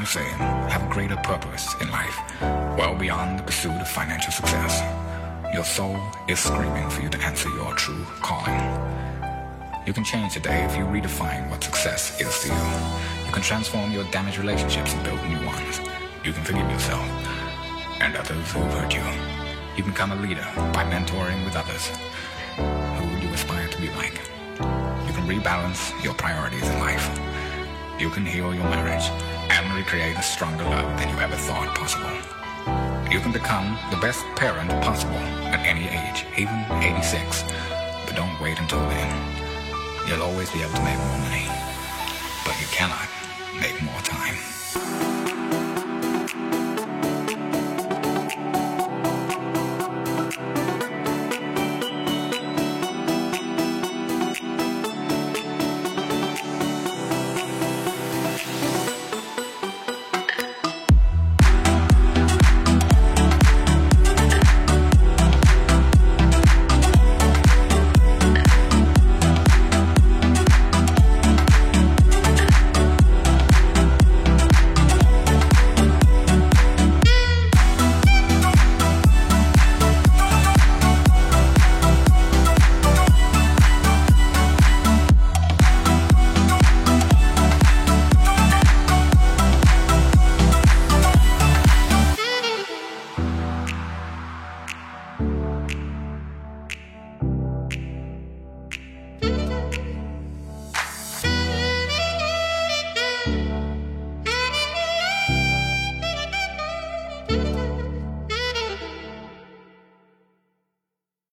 am saying, have a greater purpose in life, well beyond the pursuit of financial success. Your soul is screaming for you to answer your true calling. You can change today if you redefine what success is to you. You can transform your damaged relationships and build new ones. You can forgive yourself and others who've hurt you. You can become a leader by mentoring with others. Who you aspire to be like? You can rebalance your priorities in life. You can heal your marriage and recreate a stronger love than you ever thought possible. You can become the best parent possible at any age, even 86. But don't wait until then. You'll always be able to make more money, but you cannot make more time.